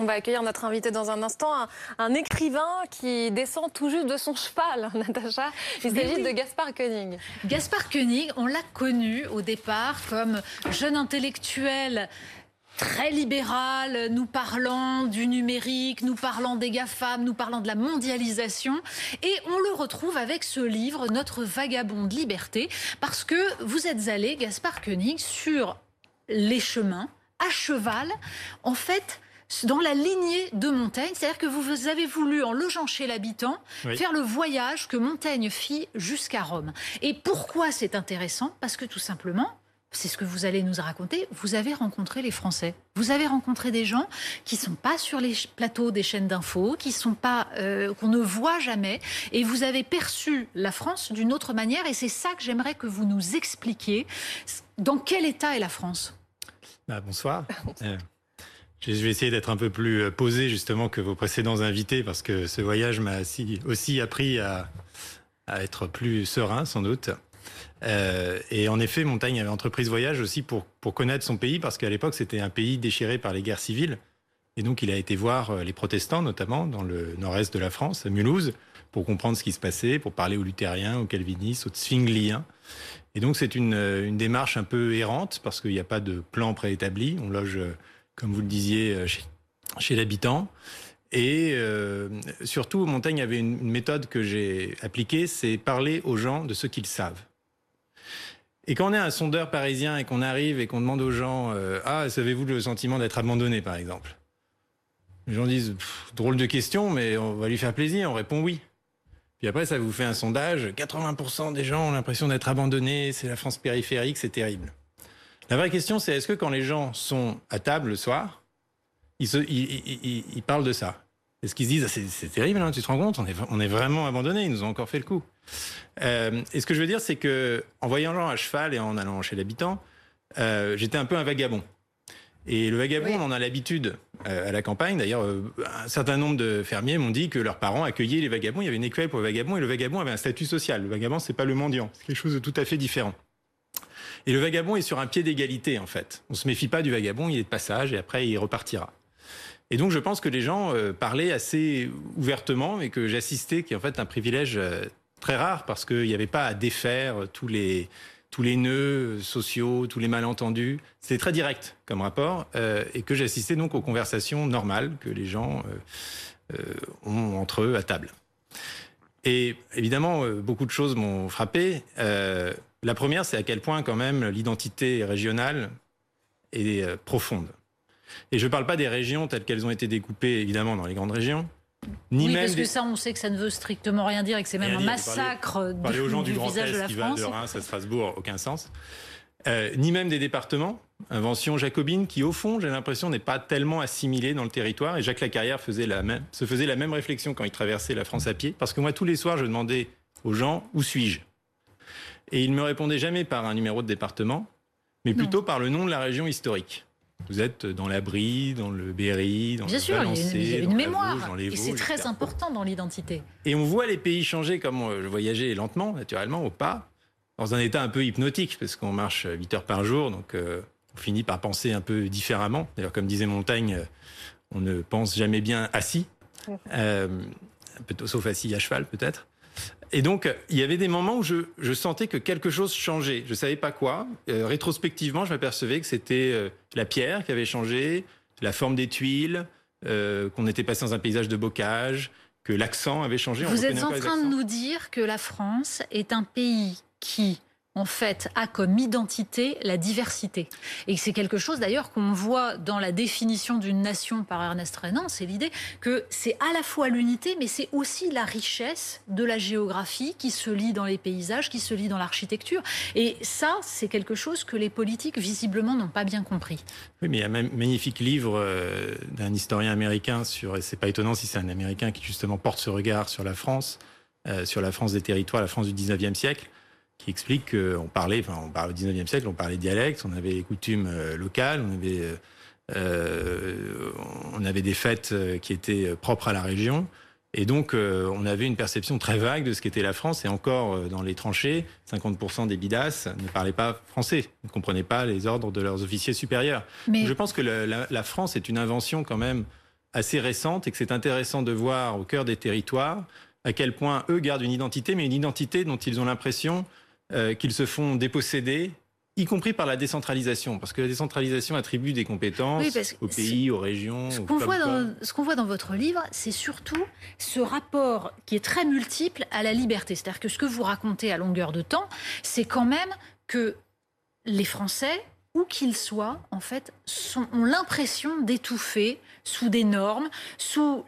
On va accueillir notre invité dans un instant, un, écrivain qui descend tout juste de son cheval, Natacha. Il s'agit de Gaspard Koenig. Gaspard Koenig, on l'a connu au départ comme jeune intellectuel très libéral, nous parlant du numérique, nous parlant des GAFAM, nous parlant de la mondialisation. Et on le retrouve avec ce livre, Notre vagabond de liberté, parce que vous êtes allé, Gaspard Koenig, sur les chemins, à cheval, en fait, dans la lignée de Montaigne. C'est-à-dire que vous avez voulu, en logeant chez l'habitant, faire le voyage que Montaigne fit jusqu'à Rome. Et pourquoi c'est intéressant? Parce que tout simplement, c'est ce que vous allez nous raconter, vous avez rencontré les Français. Vous avez rencontré des gens qui sont pas sur les plateaux des chaînes d'infos, qui sont pas euh, qu'on ne voit jamais, et vous avez perçu la France d'une autre manière. Et c'est ça que j'aimerais que vous nous expliquiez. Dans quel état est la France? Bah, Bonsoir. Je vais essayer d'être un peu plus euh, posé justement que vos précédents invités parce que ce voyage m'a aussi appris à, être plus serein sans doute. Euh, et en effet, Montaigne avait entrepris ce voyage aussi pour, pour connaître son pays parce qu'à l'époque c'était un pays déchiré par les guerres civiles. Et donc il a été voir euh, les protestants notamment dans le nord-est de la France, à Mulhouse, pour comprendre ce qui se passait, pour parler aux luthériens, aux calvinistes, aux zwingliens. Et donc c'est une, une démarche un peu errante parce qu'il n'y a pas de plan préétabli. On loge comme vous le disiez, euh, chez, l'habitant. Et euh, surtout, Montaigne avait une, méthode que j'ai appliquée, c'est parler aux gens de ce qu'ils savent. Et quand on est un sondeur parisien et qu'on arrive et qu'on demande aux gens euh, Ah, savez-vous le sentiment d'être abandonné, par exemple? Les gens disent Drôle de question, mais on va lui faire plaisir, on répond oui. Puis après, ça vous fait un sondage 80% des gens ont l'impression d'être abandonnés, c'est la France périphérique, c'est terrible. La vraie question, c'est est-ce que quand les gens sont à table le soir, ils, parlent de ça? Est-ce qu'ils se disent ah, c'est terrible, hein, tu te rends compte, on est, vraiment abandonnés, ils nous ont encore fait le coup. Euh, et ce que je veux dire, c'est que en voyageant à cheval et en allant chez l'habitant, euh, j'étais un peu un vagabond. Et le vagabond, on en a l'habitude euh, à la campagne. D'ailleurs, un certain nombre de fermiers m'ont dit que leurs parents accueillaient les vagabonds. Il y avait une écuelle pour le vagabond et le vagabond avait un statut social. Le vagabond, c'est pas le mendiant. C'est quelque chose de tout à fait différent. Et le vagabond est sur un pied d'égalité, en fait. On ne se méfie pas du vagabond, il est de passage et après il repartira. Et donc je pense que les gens euh, parlaient assez ouvertement et que j'assistais, qui est en fait un privilège euh, très rare parce qu'il n'y avait pas à défaire tous les, tous les nœuds sociaux, tous les malentendus. C'était très direct comme rapport euh, et que j'assistais donc aux conversations normales que les gens ont entre eux à table. Et évidemment, beaucoup de choses m'ont frappé. La première, c'est à quel point quand même l'identité régionale est euh, profonde. Et je ne parle pas des régions telles qu'elles ont été découpées, évidemment, dans les grandes régions. Ni oui, parce que ça, on sait que ça ne veut strictement rien dire et que c'est même un massacre parler, aux gens du, Grand Est qui va de Reims à Strasbourg, aucun sens. Euh, ni même des départements, invention jacobine qui, au fond, j'ai l'impression, n'est pas tellement assimilée dans le territoire. Et Jacques Lacarrière faisait la même, se faisait la même réflexion quand il traversait la France à pied. Parce que moi, tous les soirs, je demandais aux gens où suis-je? Et il ne me répondait jamais par un numéro de département, mais plutôt par le nom de la région historique. Vous êtes dans la Brie, dans le Berry, dans Bien le sûr, il y a une, mémoire. et c'est très important dans l'identité. Et on voit les pays changer comme je voyageais lentement, naturellement, au pas, dans un état un peu hypnotique, parce qu'on marche 8 heures par jour, donc euh, on finit par penser un peu différemment. D'ailleurs, comme disait Montaigne, euh, on ne pense jamais bien assis, euh, sauf assis à cheval peut-être. Et donc, il y avait des moments où je, sentais que quelque chose changeait. Je ne savais pas quoi. Euh, rétrospectivement, je m'apercevais que c'était euh, la pierre qui avait changé, la forme des tuiles, euh, qu'on était passé dans un paysage de bocage, que l'accent avait changé. Vous êtes en train de nous dire que la France est un pays qui en fait, a comme identité la diversité. Et c'est quelque chose d'ailleurs qu'on voit dans la définition d'une nation par Ernest Renan, c'est l'idée que c'est à la fois l'unité, mais c'est aussi la richesse de la géographie qui se lit dans les paysages, qui se lit dans l'architecture. Et ça, c'est quelque chose que les politiques, visiblement, n'ont pas bien compris. Oui, mais il y a un magnifique livre euh, d'un historien américain sur, et c'est pas étonnant si c'est un américain qui justement porte ce regard sur la France, euh, sur la France des territoires, la France du 19e siècle, qui explique qu'on parlait, enfin, on parle au 19e siècle, on parlait dialecte, on avait les coutumes euh, locales, on avait, euh, euh, on avait des fêtes qui étaient propres à la région. Et donc, on avait une perception très vague de ce qu'était la France. Et encore, dans les tranchées, 50% des bidasses ne parlaient pas français, ne comprenaient pas les ordres de leurs officiers supérieurs. Mais... je pense que la, la, France est une invention quand même assez récente et que c'est intéressant de voir au cœur des territoires à quel point eux gardent une identité, mais une identité dont ils ont l'impression euh, qu'ils se font déposséder y compris par la décentralisation, parce que la décentralisation attribue des compétences aux pays, aux régions. Ce qu'on voit, dans, ce qu'on voit dans votre livre, c'est surtout ce rapport qui est très multiple à la liberté. C'est-à-dire que ce que vous racontez à longueur de temps, c'est quand même que les Français où qu'ils soient, en fait, ont l'impression d'étouffer sous des normes, sous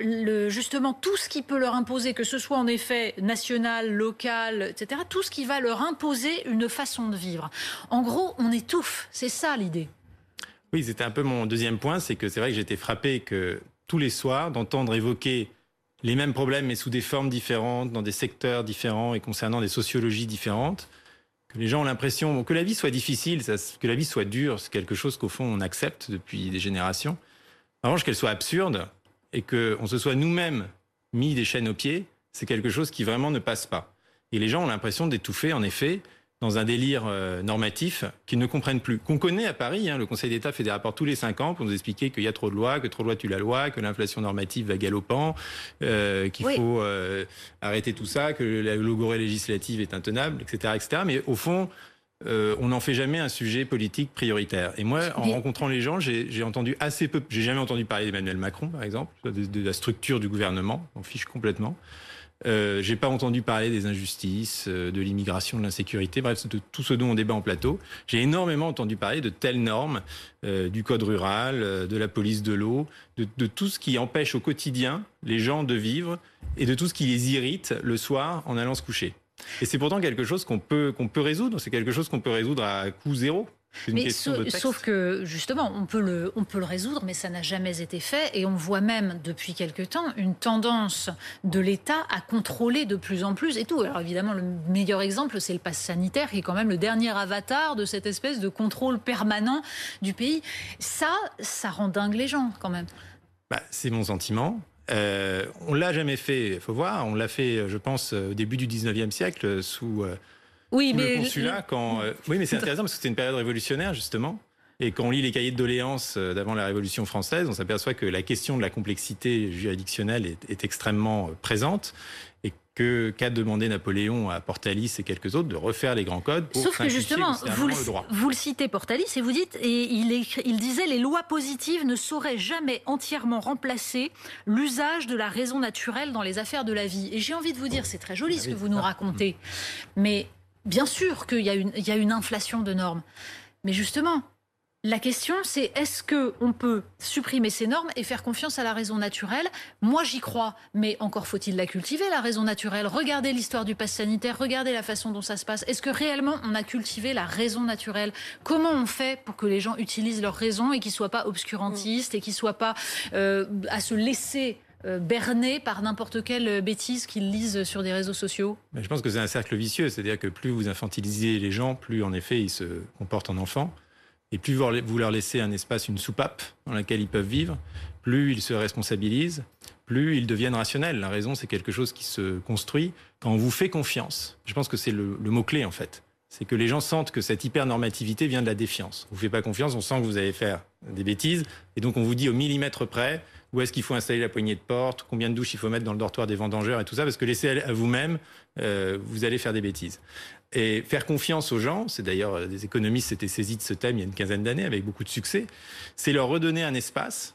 justement tout ce qui peut leur imposer, que ce soit en effet national, local, etc., tout ce qui va leur imposer une façon de vivre. En gros, on étouffe, c'est ça l'idée. Oui, c'était un peu mon deuxième point, c'est que c'est vrai que j'étais frappé que tous les soirs d'entendre évoquer les mêmes problèmes mais sous des formes différentes, dans des secteurs différents et concernant des sociologies différentes, que les gens ont l'impression que la vie soit difficile, que la vie soit dure, c'est quelque chose qu'au fond on accepte depuis des générations. En revanche, qu'elle soit absurde et qu'on se soit nous-mêmes mis des chaînes aux pieds, c'est quelque chose qui vraiment ne passe pas. Et les gens ont l'impression d'étouffer, en effet, dans un délire euh, normatif qu'ils ne comprennent plus. Qu'on connaît à Paris, hein, le Conseil d'État fait des rapports tous les cinq ans pour nous expliquer qu'il y a trop de lois, que trop de lois tue la loi, que l'inflation normative va galopant, euh, qu'il faut euh, arrêter tout ça, que la logorée législative est intenable, etc., etc. Mais au fond, on n'en fait jamais un sujet politique prioritaire. Et moi, en rencontrant les gens, j'ai entendu assez peu. J'ai jamais entendu parler d'Emmanuel Macron, par exemple, de, de, la structure du gouvernement. On fiche complètement. Euh, j'ai pas entendu parler des injustices, euh, de l'immigration, de l'insécurité, bref, de tout ce dont on débat en plateau. J'ai énormément entendu parler de telles normes, euh, du code rural, euh, de la police de l'eau, de, de, tout ce qui empêche au quotidien les gens de vivre et de tout ce qui les irrite le soir en allant se coucher. Et c'est pourtant quelque chose qu'on peut, qu'on peut résoudre, c'est quelque chose qu'on peut résoudre à coût zéro. Mais sauf que justement, on peut le, on peut le résoudre, mais ça n'a jamais été fait. Et on voit même depuis quelque temps une tendance de l'État à contrôler de plus en plus et tout. Alors évidemment, le meilleur exemple, c'est le pass sanitaire, qui est quand même le dernier avatar de cette espèce de contrôle permanent du pays. Ça, ça rend dingue les gens quand même. Bah, c'est mon sentiment. Euh, on l'a jamais fait, il faut voir. On l'a fait, je pense, au début du 19e siècle sous. Euh, oui, mais le consulat, quand. Euh, oui, mais c'est intéressant parce que c'était une période révolutionnaire, justement. Et quand on lit les cahiers de doléances euh, d'avant la Révolution française, on s'aperçoit que la question de la complexité juridictionnelle est, est extrêmement euh, présente et que qu'a demandé Napoléon à Portalis et quelques autres de refaire les grands codes pour Sauf que justement, vous le, vous le, citez Portalis et vous dites, et il, il disait les lois positives ne sauraient jamais entièrement remplacer l'usage de la raison naturelle dans les affaires de la vie. Et j'ai envie de vous dire, c'est très joli ah ce que vous nous racontez, mais Bien sûr qu'il y, a une, inflation de normes. Mais justement, la question, c'est est-ce qu'on peut supprimer ces normes et faire confiance à la raison naturelle? Moi, j'y crois, mais encore faut-il la cultiver, la raison naturelle. Regardez l'histoire du pass sanitaire, regardez la façon dont ça se passe. Est-ce que réellement on a cultivé la raison naturelle? Comment on fait pour que les gens utilisent leur raison et qu'ils soient pas obscurantistes et qu'ils soient pas euh, à se laisser euh, berné par n'importe quelle bêtise qu'ils lisent sur des réseaux sociaux Je pense que c'est un cercle vicieux, c'est-à-dire que plus vous infantilisez les gens, plus en effet ils se comportent en enfants, et plus vous leur laissez un espace, une soupape dans laquelle ils peuvent vivre, plus ils se responsabilisent, plus ils deviennent rationnels. La raison, c'est quelque chose qui se construit quand on vous fait confiance. Je pense que c'est le, mot-clé en fait. C'est que les gens sentent que cette hyper-normativité vient de la défiance. On vous fait pas confiance, on sent que vous allez faire des bêtises, et donc on vous dit au millimètre près, où est-ce qu'il faut installer la poignée de porte, combien de douches il faut mettre dans le dortoir des vendangeurs et tout ça, parce que laissez à vous-même, euh, vous allez faire des bêtises. Et faire confiance aux gens, c'est d'ailleurs euh, des économistes s'étaient saisis de ce thème il y a une quinzaine d'années avec beaucoup de succès, c'est leur redonner un espace.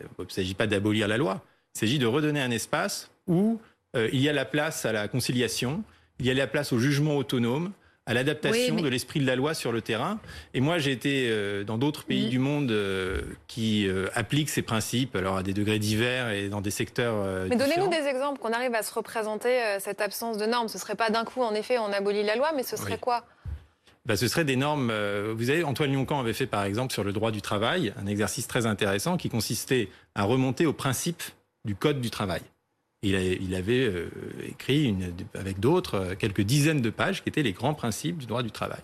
Euh, il ne s'agit pas d'abolir la loi, il s'agit de redonner un espace où il y a la place à la conciliation, il y a la place au jugement autonome, à l'adaptation de l'esprit de la loi sur le terrain. Et moi, j'ai été euh, dans d'autres pays mm. du monde euh, qui euh, appliquent ces principes, alors à des degrés divers et dans des secteurs. mais donnez-nous des exemples, qu'on arrive à se représenter cette absence de normes. Ce serait pas d'un coup, en effet, on abolit la loi, mais ce serait quoi? Bah, ce serait des normes. vous savez, Antoine Lioncan avait fait par exemple sur le droit du travail un exercice très intéressant qui consistait à remonter au principe du code du travail. Il, avait euh, écrit avec d'autres euh, quelques dizaines de pages qui étaient les grands principes du droit du travail.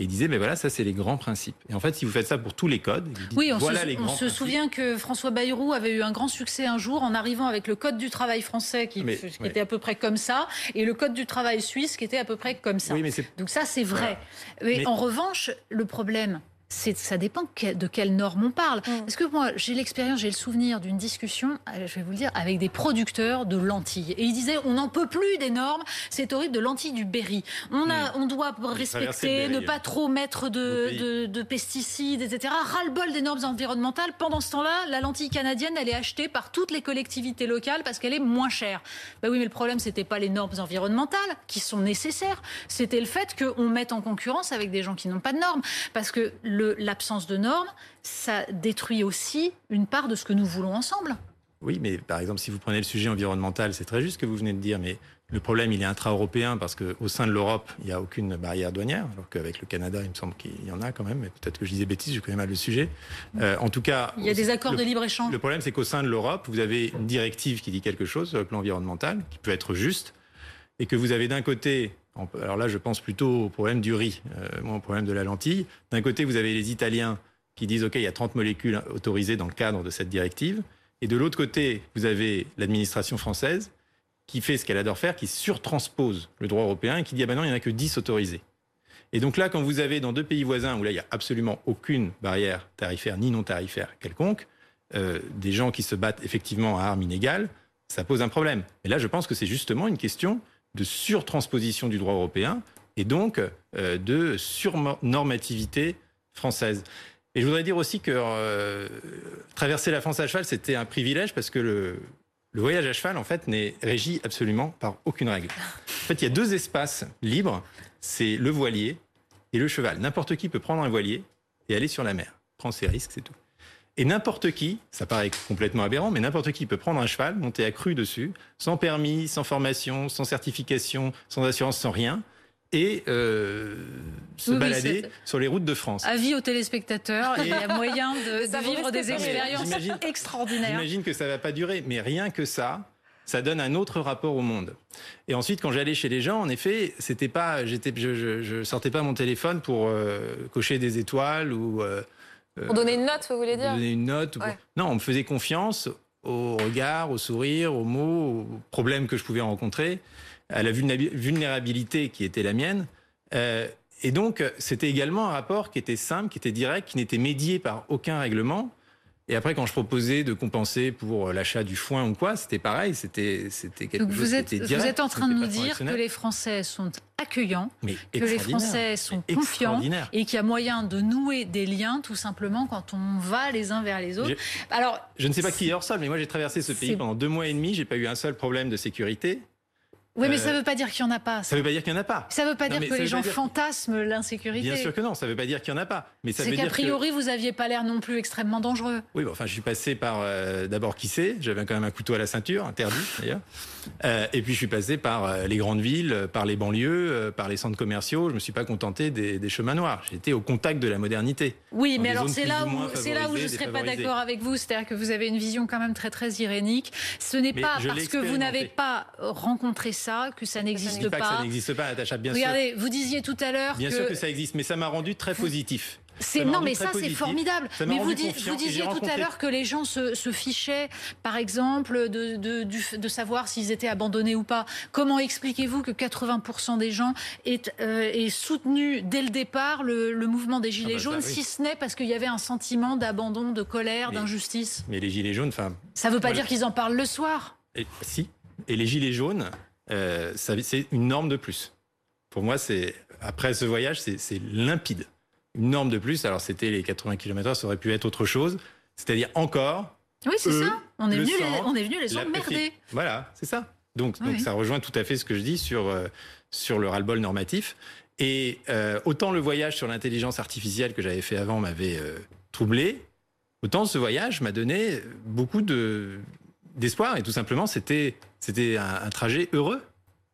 Et il disait, mais voilà, ça c'est les grands principes. Et en fait, si vous faites ça pour tous les codes, oui, on se, on se souvient que François Bayrou avait eu un grand succès un jour en arrivant avec le code du travail français qui, était à peu près comme ça, et le code du travail suisse qui était à peu près comme ça. Donc ça c'est vrai. Mais en revanche, le problème, ça dépend de quelles normes on parle. Parce que moi, j'ai l'expérience, j'ai le souvenir d'une discussion, euh, je vais vous le dire, avec des producteurs de lentilles. Et ils disaient, on n'en peut plus des normes, c'est horrible de lentilles du Berry. On, a, mm. on doit respecter, ne pas trop mettre de, de, pesticides, etc. Ras-le-bol des normes environnementales. Pendant ce temps-là, la lentille canadienne, elle est achetée par toutes les collectivités locales parce qu'elle est moins chère. Ben oui, mais le problème, c'était pas les normes environnementales qui sont nécessaires, c'était le fait qu'on mette en concurrence avec des gens qui n'ont pas de normes. Parce que l'absence de normes, ça détruit aussi une part de ce que nous voulons ensemble. Oui, mais par exemple, si vous prenez le sujet environnemental, c'est très juste ce que vous venez de dire, mais le problème, il est intra-européen parce qu'au sein de l'Europe, il n'y a aucune barrière douanière, alors qu'avec le Canada, il me semble qu'il y en a quand même, mais peut-être que je disais bêtises, je connais mal le sujet. Euh, en tout cas... Il y a des accords de libre-échouage. Le problème, c'est qu'au sein de l'Europe, vous avez une directive qui dit quelque chose sur le plan environnemental, qui peut être juste, et que vous avez d'un côté alors là, je pense plutôt au problème du riz, euh, moins au problème de la lentille. D'un côté, vous avez les Italiens qui disent OK, il y a 30 molécules autorisées dans le cadre de cette directive. Et de l'autre côté, vous avez l'administration française qui fait ce qu'elle adore faire, qui surtranspose le droit européen et qui dit ah ben non, il n'y en a que 10 autorisées. Et donc là, quand vous avez dans deux pays voisins où là, il n'y a absolument aucune barrière tarifaire ni non tarifaire quelconque, euh, des gens qui se battent effectivement à armes inégales, ça pose un problème. Et là, je pense que c'est justement une question de surtransposition du droit européen et donc euh, de surnormativité française. Et je voudrais dire aussi que euh, traverser la France à cheval, c'était un privilège parce que le, le voyage à cheval, en fait, n'est régi absolument par aucune règle. En fait, il y a deux espaces libres, c'est le voilier et le cheval. N'importe qui peut prendre un voilier et aller sur la mer. Prendre ses risques, c'est tout. Et n'importe qui, ça paraît complètement aberrant, mais n'importe qui peut prendre un cheval, monter à cru dessus, sans permis, sans formation, sans certification, sans assurance, sans rien, et euh, se balader sur les routes de France. Avis aux téléspectateurs, il y a moyen de, vivre des expériences extraordinaires. J'imagine que ça ne va pas durer, mais rien que ça, ça donne un autre rapport au monde. Et ensuite, quand j'allais chez les gens, en effet, c'était pas, j'étais, je, je, sortais pas mon téléphone pour euh, cocher des étoiles ou euh, pour donner une note, vous voulez dire Donner une note. Non, on me faisait confiance au regard, au sourire, aux mots, aux problèmes que je pouvais rencontrer, à la vulnérabilité qui était la mienne. Euh, et donc, c'était également un rapport qui était simple, qui était direct, qui n'était médié par aucun règlement. Et après, quand je proposais de compenser pour l'achat du foin ou quoi, c'était pareil, c'était c'était quelque chose vous êtes, direct, Vous êtes en train de nous dire que les Français sont accueillants, que les Français sont confiants et qu'il y a moyen de nouer des liens tout simplement quand on va les uns vers les autres. Alors, je ne sais pas qui est hors sol, mais moi j'ai traversé ce pays pendant deux mois et demi, j'ai pas eu un seul problème de sécurité. Oui, mais ça ne veut pas dire qu'il n'y en a pas. Ça ne veut pas dire qu'il n'y en a pas. Ça ne veut pas dire que les gens fantasment l'insécurité. Bien sûr que non, ça ne veut pas dire qu'il n'y en a pas. Mais c'est qu'a priori, vous n'aviez pas l'air non plus extrêmement dangereux. Oui, enfin, je suis passé par euh, d'abord qui sait, j'avais quand même un couteau à la ceinture, interdit d'ailleurs. Euh, et puis je suis passé par euh, les grandes villes, par les banlieues, par les centres commerciaux. Je ne me suis pas contenté des, chemins noirs. J'étais au contact de la modernité. Oui, mais alors c'est là, où, c'est là où je ne serais pas d'accord avec vous. C'est-à-dire que vous avez une vision quand même très très irénique. Ce n'est pas parce que vous n'avez pas rencontré ça que ça n'existe n'existe pas. ça n'existe pas, Natacha, bien Regardez, vous disiez tout à l'heure Bien sûr que ça existe, mais ça m'a rendu très positif. non, mais ça c'est formidable. Mais vous, vous disiez tout à l'heure que les gens se, fichaient, par exemple, de, de, savoir s'ils étaient abandonnés ou pas. Comment expliquez-vous que 80% des gens aient, euh, soutenu dès le départ le, mouvement des Gilets ah bah jaunes, si ce n'est parce qu'il y avait un sentiment d'abandon, de colère, d'injustice? Mais les Gilets jaunes, enfin. Ça ne veut pas dire qu'ils en parlent le soir? Et, si. Et les Gilets jaunes, euh, c'est une norme de plus. Pour moi, c'est après ce voyage, c'est limpide. Une norme de plus. Alors, c'était les 80 km/h, ça aurait pu être autre chose. C'est-à-dire encore. Oui, c'est ça. On est, venu les, on est venu les emmerder. Voilà, c'est ça. Donc, donc ça rejoint tout à fait ce que je dis sur, euh, sur le ras-le-bol normatif. Et euh, autant le voyage sur l'intelligence artificielle que j'avais fait avant m'avait troublé, autant ce voyage m'a donné beaucoup de, d'espoir. Et tout simplement, c'était c'était un, trajet heureux.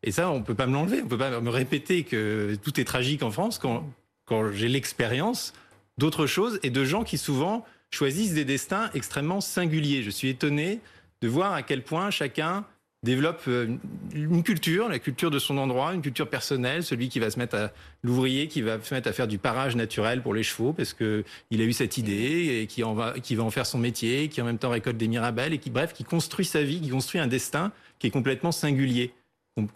Et ça, on peut pas me l'enlever. On peut pas me répéter que tout est tragique en France quand, quand j'ai l'expérience d'autres choses et de gens qui souvent choisissent des destins extrêmement singuliers. Je suis étonné de voir à quel point chacun développe euh, une culture, la culture de son endroit, une culture personnelle, celui qui va se mettre à l'ouvrier, qui va se mettre à faire du parage naturel pour les chevaux parce que il a eu cette idée et qui en va, qui va en faire son métier, qui en même temps récolte des mirabelles et qui, bref, qui construit sa vie, qui construit un destin qui est complètement singulier,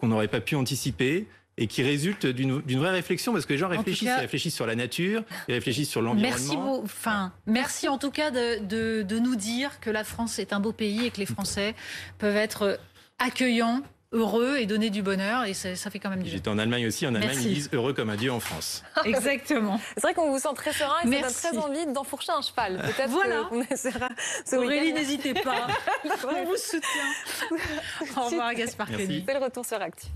qu'on n'aurait pas pu anticiper et qui résulte d'une vraie réflexion parce que les gens réfléchissent, cas- ils réfléchissent sur la nature, ils réfléchissent sur l'environnement. Merci, beau- enfin, merci en tout cas de, de- de nous dire que la France est un beau pays et que les Français peuvent être accueillants, heureux et donner du bonheur. Et ça, ça fait quand même du bien. J'étais en Allemagne aussi, en Allemagne Merci. ils disent heureux comme un dieu en France. Exactement. C'est vrai qu'on vous sent très serein et ça donne Merci. très envie d'enfourcher un cheval. Peut-être Voilà. qu'on essaiera ce Aurélie, n'hésitez pas. On vous soutient. Au revoir, Gaspard. Koenig. C'est le retour sur Actu.